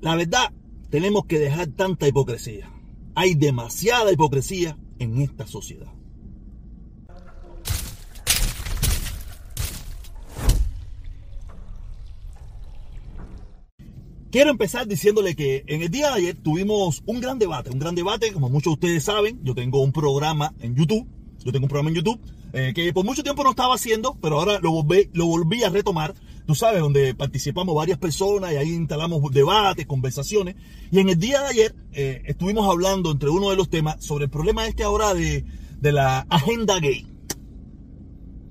La verdad, tenemos que dejar tanta hipocresía. Hay demasiada hipocresía en esta sociedad. Quiero empezar diciéndole que en el día de ayer tuvimos un gran debate, un gran debate, como muchos de ustedes saben, yo tengo un programa en YouTube, yo tengo un programa en YouTube eh, que por mucho tiempo no estaba haciendo, pero ahora lo volví, a retomar, tú sabes, donde participamos varias personas y ahí instalamos debates, conversaciones, y en el día de ayer eh, estuvimos hablando entre uno de los temas sobre el problema este ahora de, la agenda gay,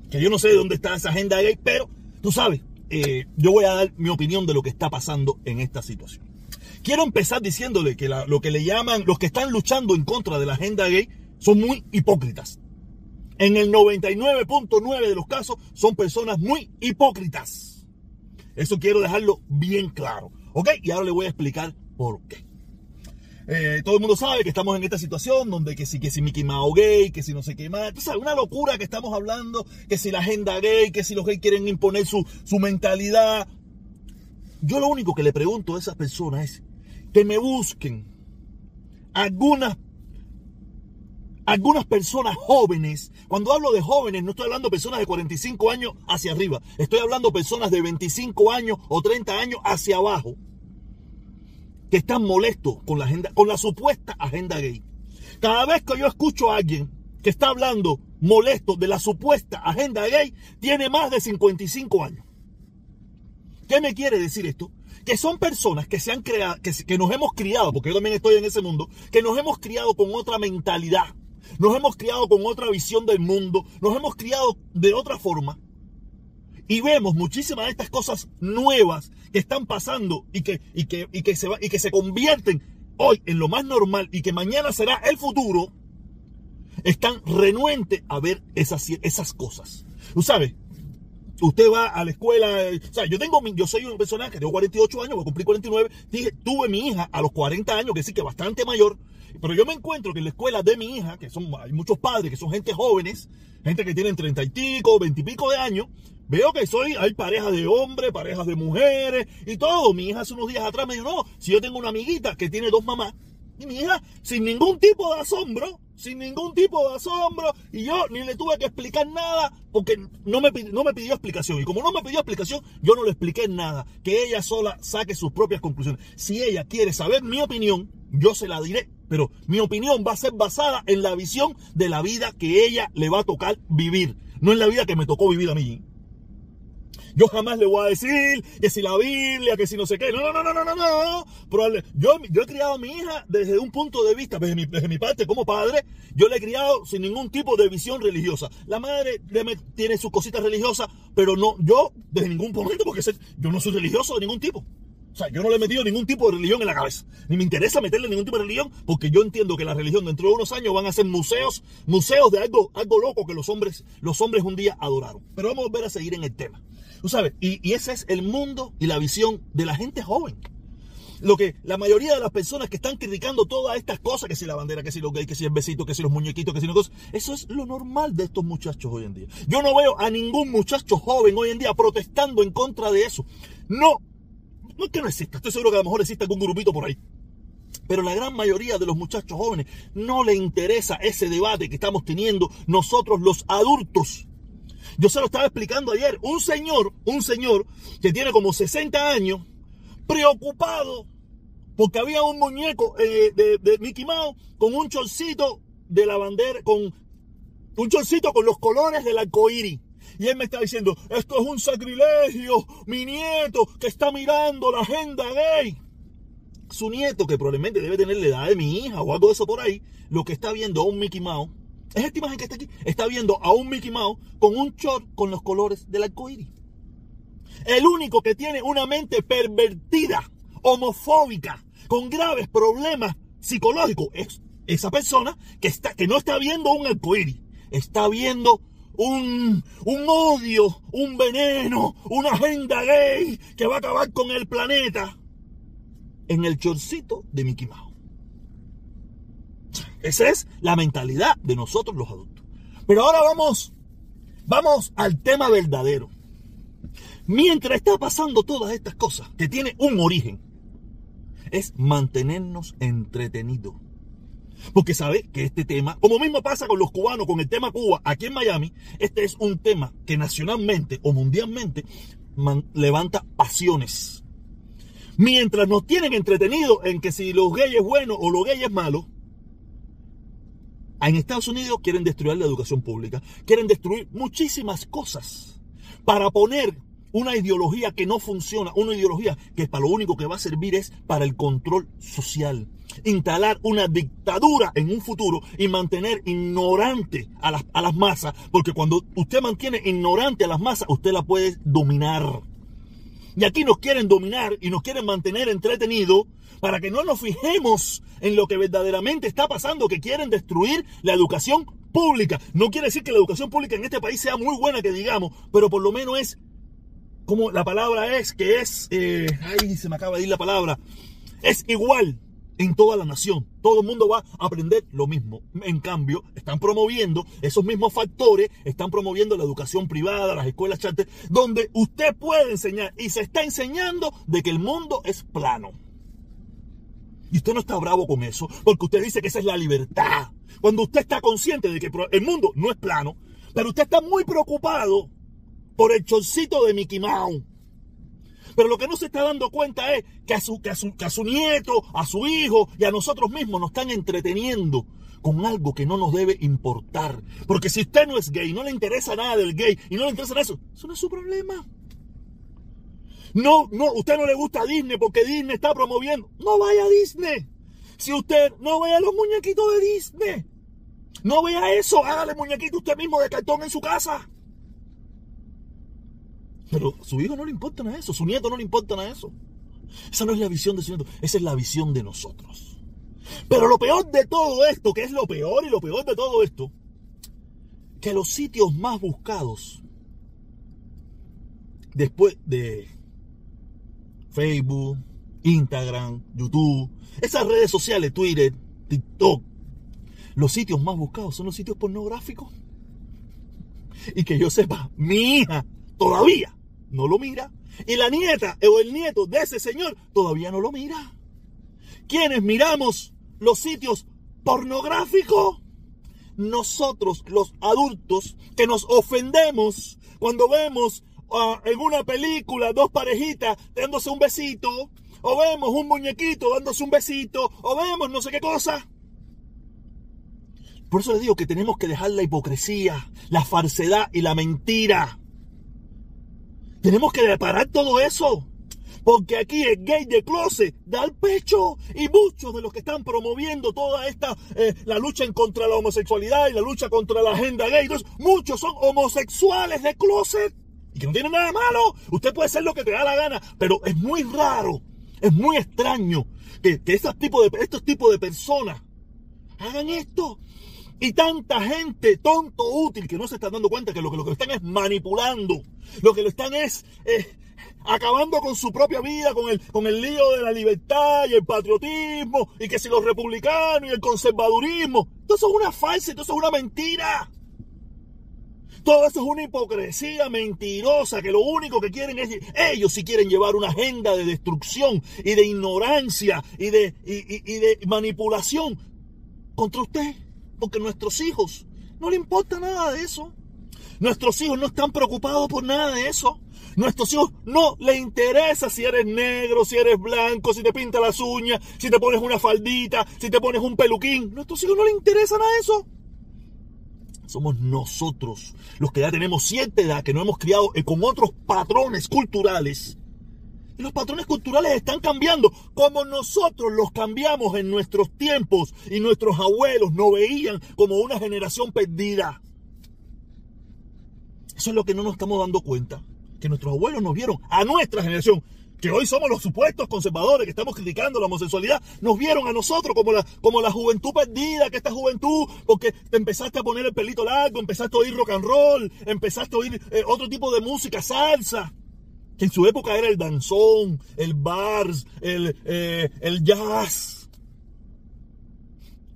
que yo no sé de dónde está esa agenda gay, pero tú sabes, eh, yo voy a dar mi opinión de lo que está pasando en esta situación. Quiero empezar diciéndole que lo que le llaman, los que están luchando en contra de la agenda gay son muy hipócritas. En el 99.9 de los casos son personas muy hipócritas. Eso quiero dejarlo bien claro. ¿Ok? Y ahora le voy a explicar por qué. Eh, todo el mundo sabe que estamos en esta situación donde que si, que si Mickey Mouse gay, que si no sé qué más. sabes, una locura que estamos hablando, que si la agenda gay, que si los gays quieren imponer su, su mentalidad. Yo lo único que le pregunto a esas personas es que me busquen algunas algunas personas jóvenes, cuando hablo de jóvenes, no estoy hablando de personas de 45 años hacia arriba, estoy hablando de personas de 25 años o 30 años hacia abajo, que están molestos con la agenda, con la supuesta agenda gay. Cada vez que yo escucho a alguien que está hablando molesto de la supuesta agenda gay, tiene más de 55 años. ¿Qué me quiere decir esto? Que son personas que se han creado, que, que nos hemos criado, porque yo también estoy en ese mundo, que nos hemos criado con otra mentalidad, nos hemos criado con otra visión del mundo, nos hemos criado de otra forma y vemos muchísimas de estas cosas nuevas que están pasando y que, y que, y que, se, y que se convierten hoy en lo más normal y que mañana será el futuro, están renuentes a ver esas, esas cosas. Tú sabes, usted va a la escuela, o sea, yo tengo, yo soy un personaje, tengo 48 años, voy a cumplir 49, dije, tuve mi hija a los 40 años, que sí que bastante mayor, pero yo me encuentro que en la escuela de mi hija, que son, hay muchos padres que son gente jóvenes, gente que tienen 30 y pico, 20 y pico de años, Veo que soy, hay parejas de hombres, parejas de mujeres y todo. Mi hija hace unos días atrás me dijo, no, si yo tengo una amiguita que tiene dos mamás, y mi hija, sin ningún tipo de asombro, sin ningún tipo de asombro, y yo ni le tuve que explicar nada porque no me, no me pidió explicación. Y como no me pidió explicación, yo no le expliqué nada. Que ella sola saque sus propias conclusiones. Si ella quiere saber mi opinión, yo se la diré. Pero mi opinión va a ser basada en la visión de la vida que ella le va a tocar vivir, no en la vida que me tocó vivir a mí. Yo jamás le voy a decir que si la Biblia, que si no sé qué. No, no, no, no, no, no. Yo, yo he criado a mi hija desde un punto de vista, desde mi, desde mi parte como padre, yo le he criado sin ningún tipo de visión religiosa. La madre tiene sus cositas religiosas, pero no, yo desde ningún momento, porque yo no soy religioso de ningún tipo. O sea, yo no le he metido ningún tipo de religión en la cabeza. Ni me interesa meterle ningún tipo de religión, porque yo entiendo que la religión dentro de unos años van a ser museos, museos de algo, algo loco que los hombres, los hombres un día adoraron. Pero vamos a volver a seguir en el tema. Tú sabes, y, ese es el mundo y la visión de la gente joven. Lo que la mayoría de las personas que están criticando todas estas cosas, que si la bandera, que si los gays, que si el besito, que si los muñequitos, que si los cosas, eso es lo normal de estos muchachos hoy en día. Yo no veo a ningún muchacho joven hoy en día protestando en contra de eso. No, no es que no exista, estoy seguro que a lo mejor existe algún grupito por ahí. Pero la gran mayoría de los muchachos jóvenes no le interesa ese debate que estamos teniendo nosotros los adultos. Yo se lo estaba explicando ayer. Un señor, un señor que tiene como 60 años, preocupado porque había un muñeco eh, de, Mickey Mouse con un chorcito de la bandera, con un chorcito con los colores del arcoíris. Y él me está diciendo, esto es un sacrilegio, mi nieto que está mirando la agenda gay. Su nieto, que probablemente debe tener la edad de mi hija o algo de eso por ahí, lo que está viendo a un Mickey Mouse es esta imagen que está aquí. Está viendo a un Mickey Mouse con un short con los colores del arco iris. El único que tiene una mente pervertida, homofóbica, con graves problemas psicológicos, es esa persona que, está, que no está viendo un arco iris. Está viendo un, un odio, un veneno, una agenda gay que va a acabar con el planeta en el chorcito de Mickey Mouse. Esa es la mentalidad de nosotros los adultos. Pero ahora vamos, vamos al tema verdadero. Mientras está pasando todas estas cosas, que tiene un origen, es mantenernos entretenidos. Porque sabe que este tema, como mismo pasa con los cubanos, con el tema Cuba, aquí en Miami, este es un tema que nacionalmente o mundialmente levanta pasiones. Mientras nos tienen entretenidos en que si los gays es bueno o los gays es malo, en Estados Unidos quieren destruir la educación pública, quieren destruir muchísimas cosas para poner una ideología que no funciona, una ideología que para lo único que va a servir es para el control social. Instalar una dictadura en un futuro y mantener ignorante a las, a las masas, porque cuando usted mantiene ignorante a las masas, usted la puede dominar. Y aquí nos quieren dominar y nos quieren mantener entretenidos para que no nos fijemos en lo que verdaderamente está pasando, que quieren destruir la educación pública. No quiere decir que la educación pública en este país sea muy buena, que digamos, pero por lo menos es como la palabra es, que es, eh, ay, se me acaba de ir la palabra, es igual en toda la nación. Todo el mundo va a aprender lo mismo. En cambio, están promoviendo esos mismos factores, están promoviendo la educación privada, las escuelas charter, donde usted puede enseñar y se está enseñando de que el mundo es plano. Y usted no está bravo con eso, porque usted dice que esa es la libertad. Cuando usted está consciente de que el mundo no es plano, pero usted está muy preocupado por el chorcito de Mickey Mouse. Pero lo que no se está dando cuenta es que a, su, que, a su, que a su nieto, a su hijo y a nosotros mismos nos están entreteniendo con algo que no nos debe importar. Porque si usted no es gay, no le interesa nada del gay y no le interesa eso, eso no es su problema. No, no, usted no le gusta Disney porque Disney está promoviendo. No vaya a Disney. Si usted no vea los muñequitos de Disney, no vea eso, hágale muñequito usted mismo de cartón en su casa. Pero su hijo no le importa nada eso, su nieto no le importa nada eso. Esa no es la visión de su nieto, esa es la visión de nosotros. Pero lo peor de todo esto, que es lo peor y lo peor de todo esto, que los sitios más buscados después de Facebook, Instagram, YouTube, esas redes sociales, Twitter, TikTok, los sitios más buscados son los sitios pornográficos. Y que yo sepa, mi hija todavía no lo mira. Y la nieta o el nieto de ese señor todavía no lo mira. ¿Quiénes miramos los sitios pornográficos? Nosotros, los adultos, que nos ofendemos cuando vemos ah, en una película dos parejitas dándose un besito, o vemos un muñequito dándose un besito, o vemos no sé qué cosa. Por eso les digo que tenemos que dejar la hipocresía, la falsedad y la mentira. Tenemos que parar todo eso. Porque aquí el gay de closet da el pecho y muchos de los que están promoviendo toda esta, eh, la lucha contra la homosexualidad y la lucha contra la agenda gay, muchos son homosexuales de closet y que no tienen nada malo. Usted puede ser lo que te da la gana, pero es muy raro, es muy extraño que, que estos tipos de, estos tipos de personas hagan esto. Y tanta gente tonto útil que no se están dando cuenta que lo que, lo que están es manipulando. Lo que lo están es eh, acabando con su propia vida, con el, con el lío de la libertad y el patriotismo, y que si los republicanos y el conservadurismo. Todo eso es una falsa, todo eso es una mentira. Todo eso es una hipocresía mentirosa que lo único que quieren es, ellos si quieren llevar una agenda de destrucción y de ignorancia y de, y de manipulación contra usted. Porque nuestros hijos no le importa nada de eso. Nuestros hijos no están preocupados por nada de eso. Nuestros hijos no les interesa si eres negro, si eres blanco, si te pintas las uñas, si te pones una faldita, si te pones un peluquín. Nuestros hijos no les interesa nada de eso. Somos nosotros los que ya tenemos cierta edad, que no hemos criado con otros patrones culturales y los patrones culturales están cambiando, como nosotros los cambiamos en nuestros tiempos y nuestros abuelos nos veían como una generación perdida. Eso es lo que no nos estamos dando cuenta, que nuestros abuelos nos vieron a nuestra generación, que hoy somos los supuestos conservadores que estamos criticando la homosexualidad, nos vieron a nosotros como la, como la juventud perdida, que esta juventud, porque te empezaste a poner el pelito largo, empezaste a oír rock and roll, empezaste a oír eh, otro tipo de música, salsa que en su época era el danzón, el bars, el, eh, el jazz.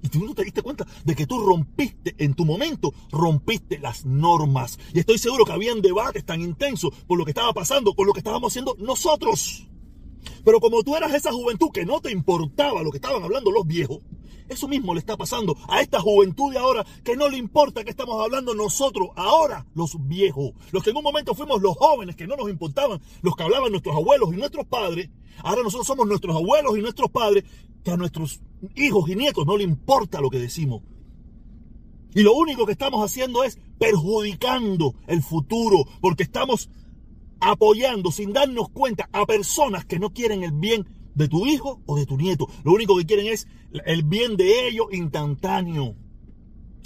Y tú no te diste cuenta de que tú rompiste, en tu momento, rompiste las normas. Y estoy seguro que habían debates tan intensos por lo que estaba pasando, por lo que estábamos haciendo nosotros. Pero como tú eras esa juventud que no te importaba lo que estaban hablando los viejos, eso mismo le está pasando a esta juventud de ahora que no le importa que estamos hablando nosotros, ahora los viejos, los que en un momento fuimos los jóvenes que no nos importaban, los que hablaban nuestros abuelos y nuestros padres, ahora nosotros somos nuestros abuelos y nuestros padres, que a nuestros hijos y nietos no le importa lo que decimos. Y lo único que estamos haciendo es perjudicando el futuro, porque estamos apoyando sin darnos cuenta a personas que no quieren el bien de tu hijo o de tu nieto. Lo único que quieren es el bien de ellos instantáneo.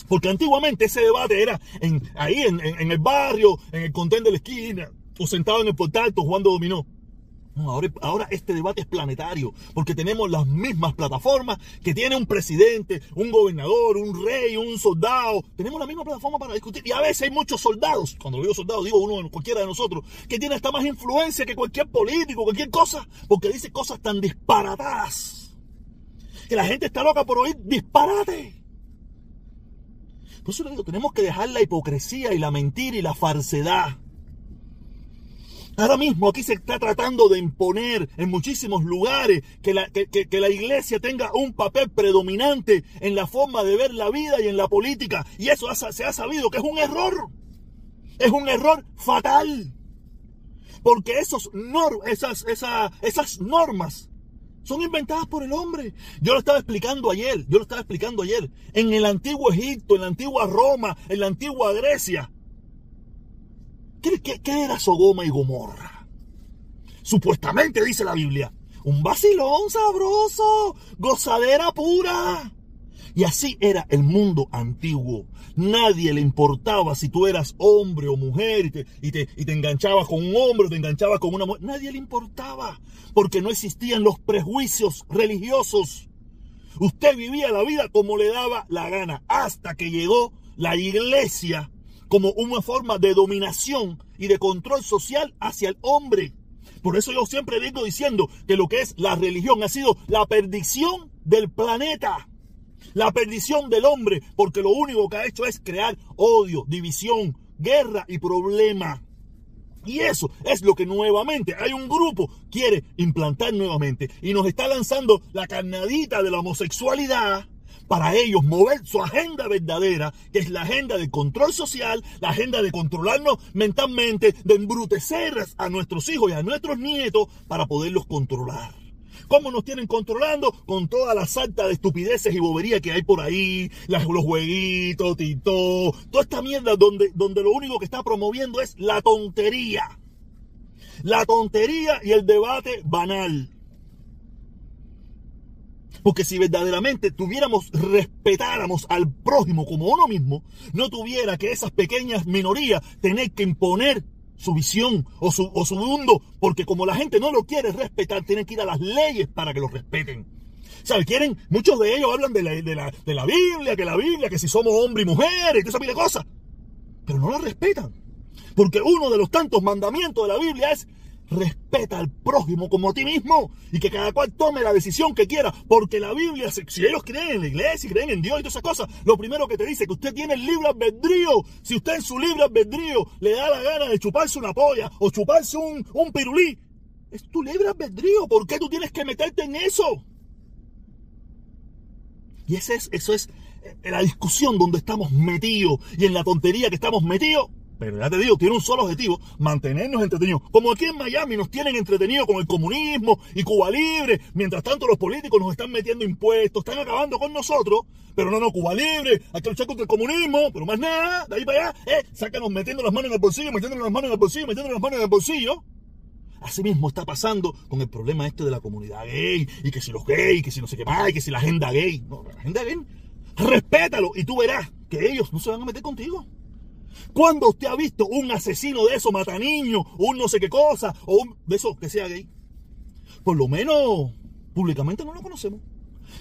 Porque antiguamente ese debate era en, ahí en, el barrio, en el contén de la esquina, o sentado en el portal jugando dominó ahora, este debate es planetario, porque tenemos las mismas plataformas que tiene un presidente, un gobernador, un rey, un soldado. Tenemos la misma plataforma para discutir. Y a veces hay muchos soldados, cuando digo soldados, digo uno, cualquiera de nosotros, que tiene hasta más influencia que cualquier político, cualquier cosa, porque dice cosas tan disparatadas. Que la gente está loca por oír disparate. Por eso le digo, tenemos que dejar la hipocresía y la mentira y la falsedad. Ahora mismo aquí se está tratando de imponer en muchísimos lugares que la, que, la, iglesia tenga un papel predominante en la forma de ver la vida y en la política. Y eso se ha sabido que es un error. Es un error fatal. Porque esos esas, esas normas son inventadas por el hombre. Yo lo estaba explicando ayer, yo lo estaba explicando ayer. En el antiguo Egipto, en la antigua Roma, en la antigua Grecia, ¿Qué, era Sodoma y Gomorra? Supuestamente dice la Biblia. Un vacilón sabroso, gozadera pura. Y así era el mundo antiguo. Nadie le importaba si tú eras hombre o mujer y te, y te, y te enganchabas con un hombre o te enganchabas con una mujer. Nadie le importaba porque no existían los prejuicios religiosos. Usted vivía la vida como le daba la gana hasta que llegó la iglesia como una forma de dominación y de control social hacia el hombre. Por eso yo siempre digo diciendo que lo que es la religión ha sido la perdición del planeta. La perdición del hombre, porque lo único que ha hecho es crear odio, división, guerra y problema. Y eso es lo que nuevamente hay un grupo quiere implantar nuevamente y nos está lanzando la carnadita de la homosexualidad para ellos mover su agenda verdadera, que es la agenda de control social, la agenda de controlarnos mentalmente, de embrutecer a nuestros hijos y a nuestros nietos para poderlos controlar. ¿Cómo nos tienen controlando? Con toda la salta de estupideces y bobería que hay por ahí, los jueguitos, tito, toda esta mierda donde, donde lo único que está promoviendo es la tontería. La tontería y el debate banal. Porque si verdaderamente tuviéramos, respetáramos al prójimo como uno mismo, no tuviera que esas pequeñas minorías tener que imponer su visión o su, o su mundo, porque como la gente no lo quiere respetar, tienen que ir a las leyes para que lo respeten. ¿Sabes? Quieren, muchos de ellos hablan de la, de la, de la Biblia, que la Biblia, que si somos hombre y mujer, y esa pila de cosas. Pero no la respetan. Porque uno de los tantos mandamientos de la Biblia es respeta al prójimo como a ti mismo y que cada cual tome la decisión que quiera, porque la Biblia, si ellos creen en la iglesia y creen en Dios y todas esas cosas, lo primero que te dice que usted tiene el libre albedrío. Si usted en su libre albedrío le da la gana de chuparse una polla o chuparse un, un pirulí, es tu libre albedrío. ¿Por qué tú tienes que meterte en eso? Y ese es, eso es eh, la discusión donde estamos metidos y en la tontería que estamos metidos pero ya te digo, tiene un solo objetivo, mantenernos entretenidos. Como aquí en Miami nos tienen entretenidos con el comunismo y Cuba Libre, mientras tanto los políticos nos están metiendo impuestos, están acabando con nosotros, pero no, no, Cuba Libre, hay que luchar contra el comunismo, pero más nada, de ahí para allá, eh, sácanos metiendo las manos en el bolsillo, metiéndonos las manos en el bolsillo, metiéndonos las manos en el bolsillo. Así mismo está pasando con el problema este de la comunidad gay, y que si los gays, que si no sé qué más, y que si la agenda gay. No, la agenda gay, respétalo y tú verás que ellos no se van a meter contigo. ¿Cuándo usted ha visto un asesino de eso, mata niños, un no sé qué cosa, o un de eso que sea gay? Por lo menos públicamente no lo conocemos.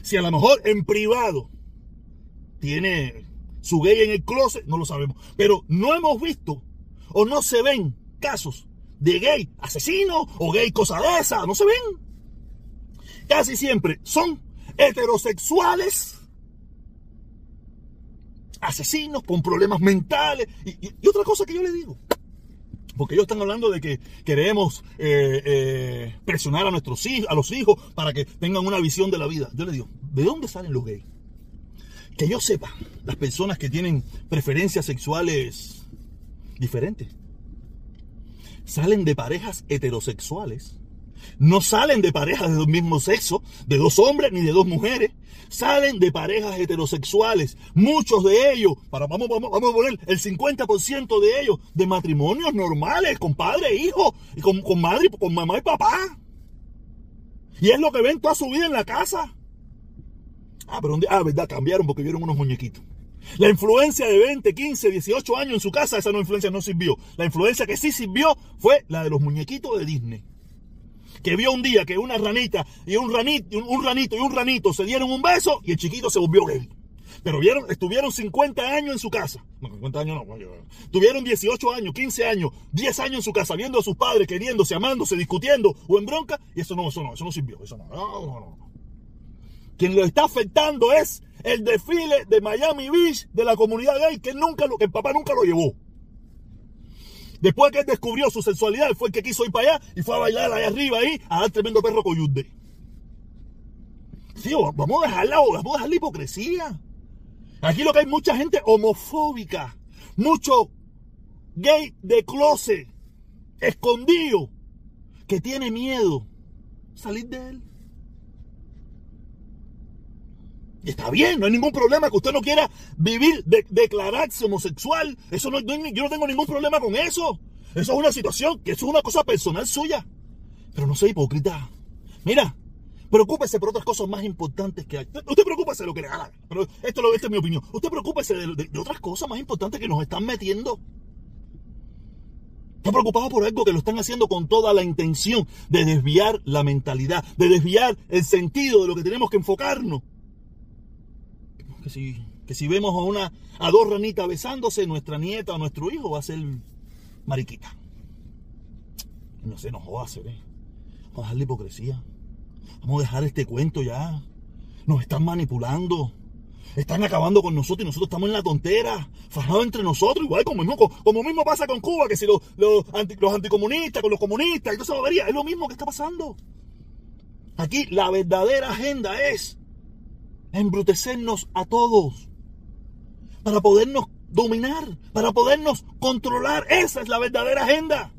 Si a lo mejor en privado tiene su gay en el closet, no lo sabemos. Pero no hemos visto o no se ven casos de gay asesino o gay cosa de esa, no se ven. Casi siempre son heterosexuales asesinos con problemas mentales. Y, otra cosa que yo le digo, Porque ellos están hablando de que queremos eh, eh, presionar a nuestros hijos, a los hijos, para que tengan una visión de la vida. Yo le digo, ¿de dónde salen los gays? Que yo sepa, las personas que tienen preferencias sexuales diferentes, salen de parejas heterosexuales. No salen de parejas de dos mismo sexo, de dos hombres ni de dos mujeres. Salen de parejas heterosexuales. Muchos de ellos, para, vamos, vamos, vamos a poner el 50% de ellos, de matrimonios normales, con padre e hijo, y con, con madre, con mamá y papá. Y es lo que ven toda su vida en la casa. Ah, pero ¿dónde? Ah, verdad, cambiaron porque vieron unos muñequitos. La influencia de 20, 15, 18 años en su casa, esa no influencia no sirvió. La influencia que sí sirvió fue la de los muñequitos de Disney. Que vio un día que una ranita y un ranito, un ranito y un ranito se dieron un beso y el chiquito se volvió gay. Pero vieron, estuvieron 50 años en su casa. No, 50 años no. Tuvieron 18 años, 15 años, 10 años en su casa, viendo a sus padres, queriéndose, amándose, discutiendo o en bronca. Y eso no, eso no, eso no sirvió. Eso no, no, no, no. Quien lo está afectando es el desfile de Miami Beach de la comunidad gay que nunca lo, que el papá nunca lo llevó. Después que él descubrió su sexualidad, fue el que quiso ir para allá y fue a bailar allá arriba ahí a dar tremendo perro coyude. Sí, vamos a dejar la, vamos a dejar la hipocresía. Aquí lo que hay mucha gente homofóbica, mucho gay de closet, escondido, que tiene miedo salir de él. Y está bien, no hay ningún problema que usted no quiera vivir, de, declararse homosexual. Eso no, yo no tengo ningún problema con eso. Eso es una situación, que eso es una cosa personal suya. Pero no sea hipócrita. Mira, preocúpese por otras cosas más importantes que hay. Usted preocúpese de lo que le haga. Pero esto, esta es mi opinión. Usted preocúpese de, otras cosas más importantes que nos están metiendo. Está preocupado por algo que lo están haciendo con toda la intención de desviar la mentalidad, de desviar el sentido de lo que tenemos que enfocarnos que si, que si vemos a una a dos ranitas besándose, nuestra nieta o nuestro hijo va a ser mariquita. No se nos va a hacer, ¿eh? Vamos a dejar la hipocresía. Vamos a dejar este cuento ya. Nos están manipulando. Están acabando con nosotros y nosotros estamos en la tontera, fajados entre nosotros, igual como mismo, como mismo pasa con Cuba, que si los, los, los anticomunistas con los comunistas, entonces vería, es lo mismo que está pasando. Aquí la verdadera agenda es embrutecernos a todos, para podernos dominar, para podernos controlar. Esa es la verdadera agenda.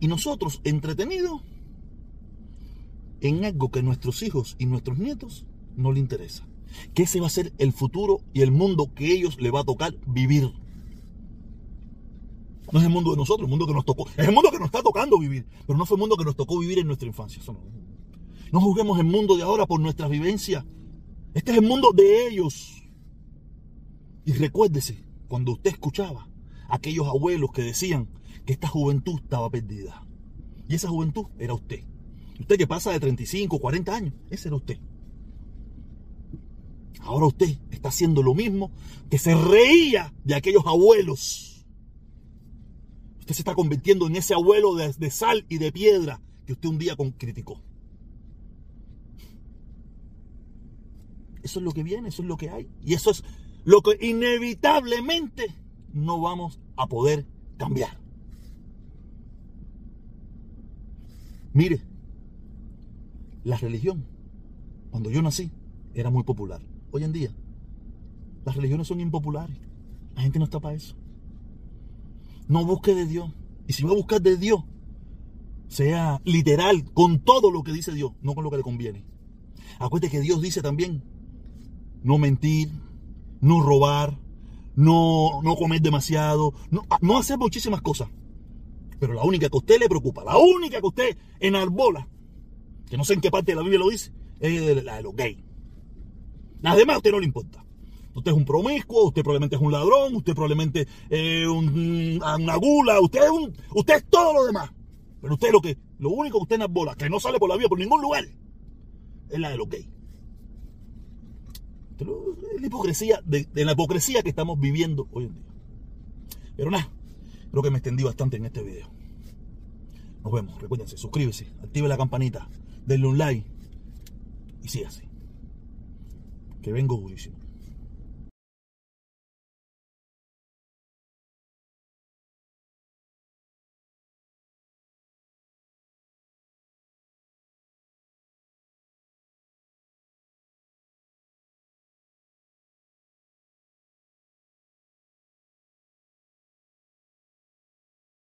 Y nosotros, entretenidos en algo que nuestros hijos y nuestros nietos no les interesa. Que ese va a ser el futuro y el mundo que ellos les va a tocar vivir. No es el mundo de nosotros, el mundo que nos tocó. Es el mundo que nos está tocando vivir, pero no fue el mundo que nos tocó vivir en nuestra infancia. Eso no. No juzguemos el mundo de ahora por nuestra vivencia. Este es el mundo de ellos. Y recuérdese, cuando usted escuchaba a aquellos abuelos que decían que esta juventud estaba perdida. Y esa juventud era usted. Usted que pasa de 35, 40 años, ese era usted. Ahora usted está haciendo lo mismo que se reía de aquellos abuelos. Usted se está convirtiendo en ese abuelo de sal y de piedra que usted un día criticó. Eso es lo que viene, eso es lo que hay. Y eso es lo que inevitablemente no vamos a poder cambiar. Mire, la religión, cuando yo nací, era muy popular. Hoy en día, las religiones son impopulares. La gente no está para eso. No busque de Dios. Y si va a buscar de Dios, sea literal, con todo lo que dice Dios, no con lo que le conviene. Acuérdate que Dios dice también no mentir, no robar, no, no comer demasiado, no, no hacer muchísimas cosas. Pero la única que a usted le preocupa, la única que usted enarbola, que no sé en qué parte de la Biblia lo dice, es la de los gays. Las demás a usted no le importa. Usted es un promiscuo, usted probablemente es un ladrón, usted probablemente es un, una gula, usted es, un, usted es todo lo demás. Pero usted lo que, lo único que usted enarbola, que no sale por la vida por ningún lugar, es la de los gays la hipocresía, de, la hipocresía que estamos viviendo hoy en día. Pero nada, creo que me extendí bastante en este video. Nos vemos, recuérdense, suscríbese, active la campanita, denle un like y así Que vengo durísimo.